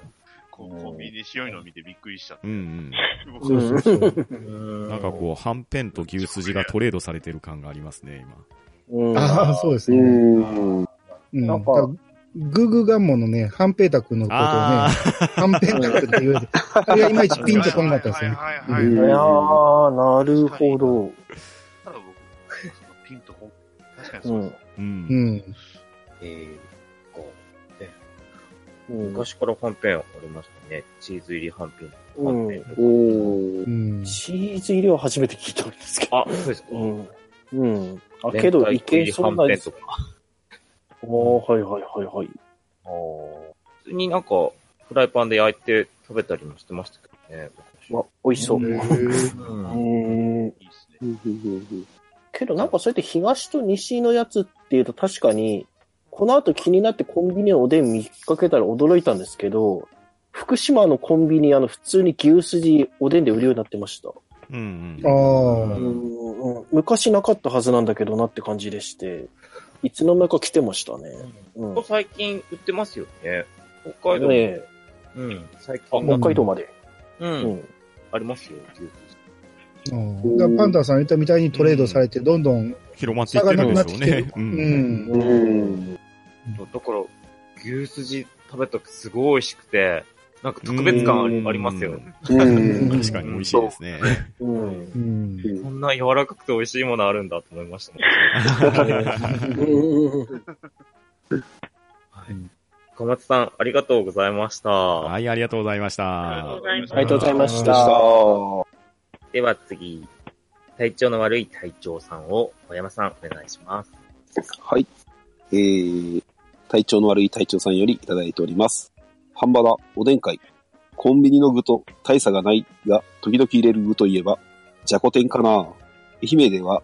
こうコンビニで白いの見てびっくりした。うん。うんそうそうそう。うん。なんかこう、はんぺんと牛すじがトレードされてる感がありますね、今。うん。ああ、そうですうね。ん。うん。なんかグーグーガンモのね、ハンペータ君のことをね、あハンペータ君って言われて、あれがいまいちピンとこなかったですよね。はいはいはいうんいやー、なるほど。ただ僕、ピンとこん、確かにうんそうです。。う。うんん。えー。昔からはんぺんありましたね。チーズ入りはんぺん。うんはんぺんおーうん。チーズ入りは初めて聞いたんですけど。あ、そうですか。うん。うん。あ、けど、いけそうなです。はんぺんとか。おー、はいはいはいはい。あー普通になんか、フライパンで焼いて食べたりもしてましたけどね。わ、美味しそう。へうーうん。ん。いいですね。けどなんかそうやって東と西のやつっていうと確かに、この後気になってコンビニのおでん見かけたら驚いたんですけど、福島のコンビニあの普通に牛すじおでんで売るようになってました。うんあうん。あ、うんうん、昔なかったはずなんだけどなって感じでして、いつの間にか来てましたね。うん。最近売ってますよね。北海道も。ねえうん。最あ、近。北海道まで。う。うんん。ありますよ、牛すじうん。パンダさん言ったみたいにトレードされて、どんどん、広まっていってるんでしょうね。う。うん。ん。うん。だから、牛すじ食べた時すごい美味しくて、なん。か特別感ありますよね。うん。確かに美味しいですね。うん。うん。こん。な柔らかくて美味しいものあるん。だと思いました。小松さん、ありがとうございました。はい、ありがとうございましありがとうたご。ざいました。ありがとうございました。では次、体調の悪い隊長さんを小山さんお願いします。はい。えー、体調の悪い隊長さんよりいただいております。半端だ、おでん会。コンビニの具と大差がないが、時々入れる具といえば、じゃこ天かな。愛媛では、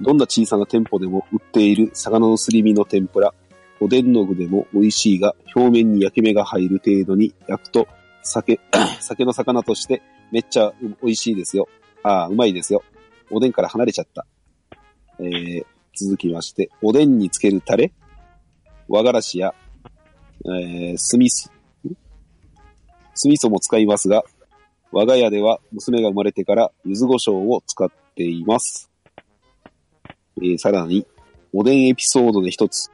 どんな小さな店舗でも売っている魚のすり身の天ぷら、おでんの具でも美味しいが、表面に焼き目が入る程度に焼くと、酒、[clears throat] 酒の魚としてめっちゃ美味しいですよ。ああ、うまいですよ。おでんから離れちゃった。えー、続きまして、おでんにつけるタレ和がらしや、えー、酢味噌、酢味噌も使いますが、我が家では娘が生まれてから柚子胡椒を使っています。えー、さらに、おでんエピソードで一つ、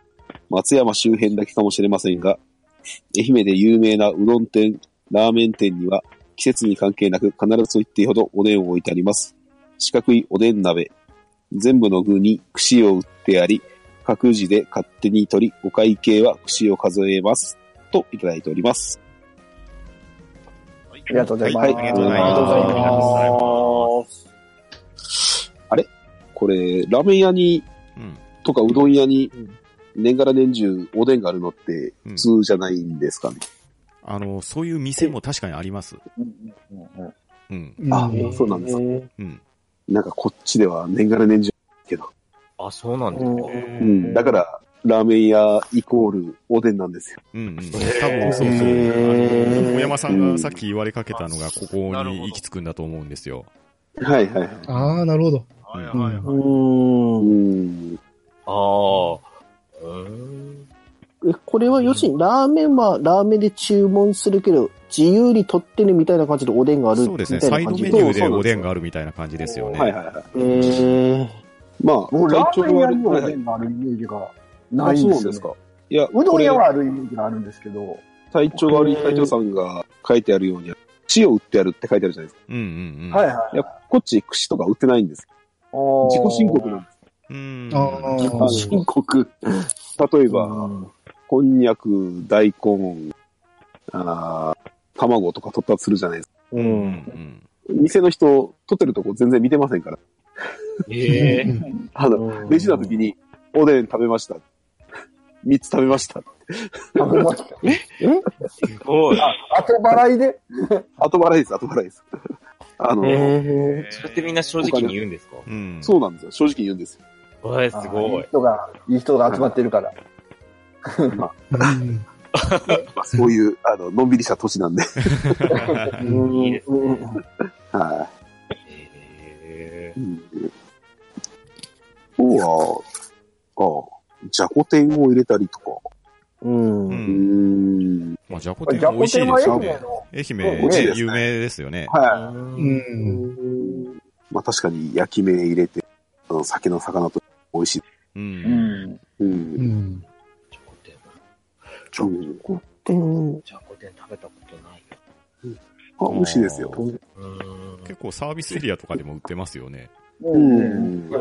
松山周辺だけかもしれませんが、愛媛で有名なうどん店、ラーメン店には季節に関係なく必ずと言っていいほどおでんを置いてあります。四角いおでん鍋。全部の具に串を打ってあり、各自で勝手に取り、お会計は串を数えます。といただいております。はいありがとうございます。はいありがとうございますありがとうございます。これ、ラーメン屋に、うん。とかうどん屋に、年がら年中おでんがあるのってうん普通じゃないんですかね。あの、そういう店も確かにあります。うんうんうんうん。うんあそうなんですかうん。なんかこっちでは年がら年中けど。あ、そうなんですか。うん。だから、ラーメン屋イコールおでんなんですよ。うんうん。多分そうそう。小山さんがさっき言われかけたのが、ここに行き着くんだと思うんですよ。はいはいはい。ああ、なるほど。はいはいはい。う。うんん。ああ。うーん。え、これは要するにラーメンはラーメンで注文するけど、自由に取ってねみたいな感じでおでんがあるそうですね。みたいサイドな感じメニューでおでんがあるみたいな感じですよね。はいはいはい。えー、まあ、僕、ラーメン屋におはいはいでんがあるイメージがあ、ないんですよ、ね。そうなんですか。いや、うどん屋こはあるイメージがあるんですけど、れ体調が悪い隊長さんが書いてあるように、串を売ってあるって書いてあるじゃないですか。うんうんうん。はいはいいや、こっち串とか売ってないんです。自己申告なんでうん。あ自己あ、申告。[laughs] す。例えば、こんにゃく、大根、あー卵とか取ったとするじゃないですか。う。うんん。店の人、取ってるとこ全然見てませんから。ええ [laughs] あの、レジの時に、おでん食べました。三つ食べました。食べました。すごい。後払いで？[laughs] 後払いです、後払いです。あの、えそれってみんな正直に言うんですか？うん。そうなんですよ。正直言うんですよ。え、すごいいい。人が、いい人が集まってるから。うんまあ、そういう、あの、のんびりした年なんで。いいですうんはえい。うん。そうは、ああ、じゃこ天を入れたりとか。うん。う。うんん。まあ、じゃこ天美味しいですよね。愛媛ね有名ですよね。はい。うん。まあ確かに焼き目入れて、あの、酒の魚と美味しい。う。うんん。う。うんん。じゃこ天。うん。でじゃこ天食べたことないよ。あ、美味しいですよ。うーん。結構サービスエリアとかでも売ってますよね。ううん。うね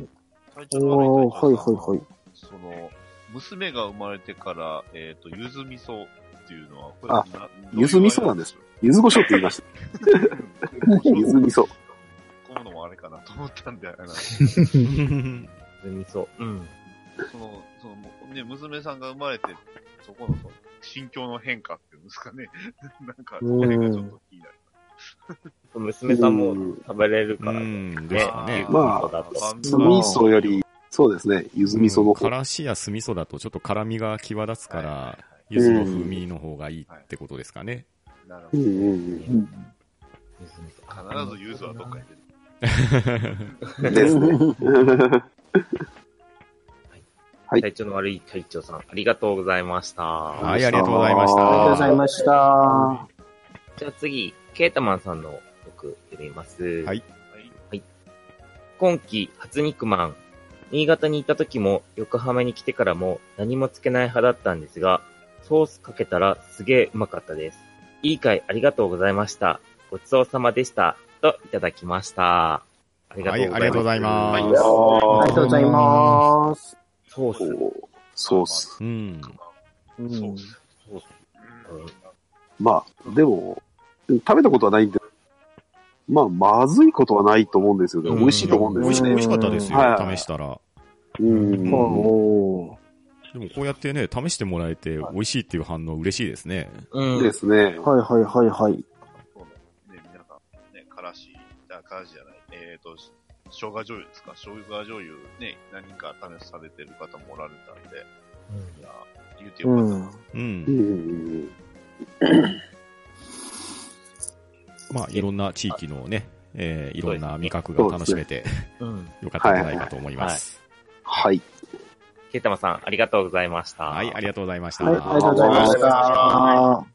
ん。体調の悪いおーはいはいはい。その、娘が生まれてから、えっ、と、ゆず味噌っていうのは、これあなゆず味噌なん。です。柚子胡椒って言いました。柚子味噌。こうのもあれかなと思ったん。で、あれなん。でうん。味噌。うん。その、その、ね、娘さんが生まれて、そこの、その、心境の変化っていうんですかね。[laughs] なんか、その辺がちょっと気になる。娘さんも食べれるからうね。ん。ですかね。まあ酢味噌より、そうですね、柚子味噌の方。からしや酢味噌だとちょっと辛みが際立つから、はいはいはい柚子の風味の方がいいってことですかね。なるほど。うんうん必ずユーズはどっかに出る。うん。ですね。[laughs] はい体調の悪い隊長さん、ありがとうございました。はい、ありがとうございましありがとうございた。ました。じゃあ次、ケータマンさんの僕読みます。はい。今季初肉まん。新潟に行った時も横浜に来てからも何もつけない派だったんですが、ソースかけたらすげえうまかったです。いい回ありがとうございました。ごちそうさまでした。といただきました。ありがとうございます。はいありがとうございますはいありがとうございます。ソース。ソース。うん。うんそうっす。ソース。まあ、でも、食べたことはないんで、まあ、まずいことはないと思うんですよね。うん美味しいと思うんですよね。美味しかったですよはい、試したら。うん。おーでもこうやってね、試してもらえて美味しいっていう反応嬉しいですね。うん。ですね。はいはいはいはい。そうだね、皆さん、ね、からし、あからしじゃない、えっ、と、生姜醤油ですか？生姜醤油ね、何人か試されてる方もおられたんで、いや、言うてよかったな。うんう。ん。まあ、いろんな地域のね、えー、いろんな味覚が楽しめて、[laughs] うん。よかったんじゃないかと思います。はい。ケイタマさん、ありがとうございました。はい、ありがとうございました。はい、ありがとうございました。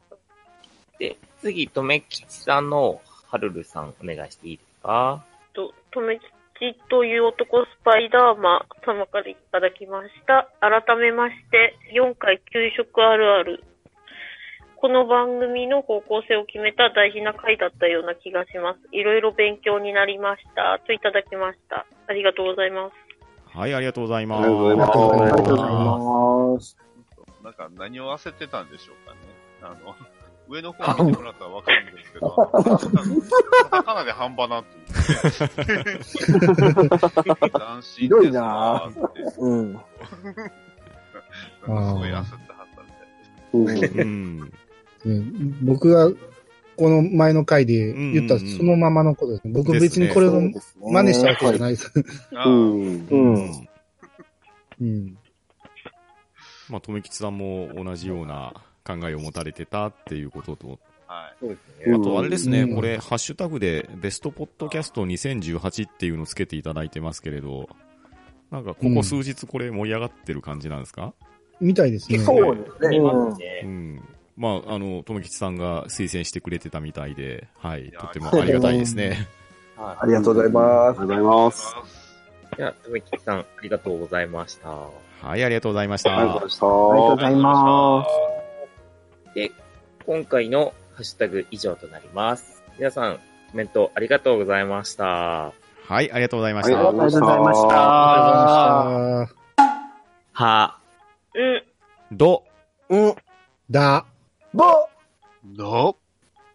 で、次、とめきちさんのはるるさん、お願いしていいですか？と、とめきちという男スパイダーマン様からいただきました。改めまして、4回給食あるある。この番組の方向性を決めた大事な回だったような気がします。いろいろ勉強になりました。といただきました。ありがとうございます。はい、ありがとうございます。ありがとうございますありがとうございます。なんか何を焦ってたんでしょうかね。あの、上の方見てもらったらわかるんですけど、[laughs] カタカナで半端なって。斬新ひどいですなわーって。うん。なんかすごい焦ってはったみたいです。うん。ね僕がこの前の回で言ったそのままのことですね。僕別にこれを真似したわけじゃないです。あーうん。うん。うん。まあ、とめきちさんも同じような考えを持たれてたっていうことと、はい。そうですあとあれですね、うんこれ、ハッシュタグでベストポッドキャスト2018っていうのをつけていただいてますけれど、なんかここ数日これ盛り上がってる感じなんですか？みたいですね。そうですね。いまうんすね。うん。まあ、あの、とめきちさんが推薦してくれてたみたいで、はい、やとってもありがたいですね。はありがとうございます。ありがとうございます。い。では、とめきちさん、ありがとうございました。はい、ありがとうございましたありがとうござい。ました。ありがとうございまで、今回のハッシュタグ以上となります。皆さん、コメントありがとうございました。はい、ありがとうございましありがとうた。す。ありがとうございましあた。は、うん。ど、うん。だ、ぼ、の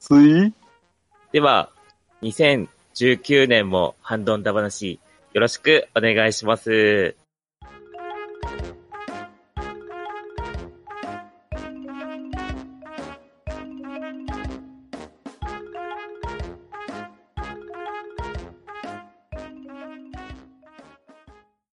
ついでは、2019年もハンドンダ話、よろしくお願いします。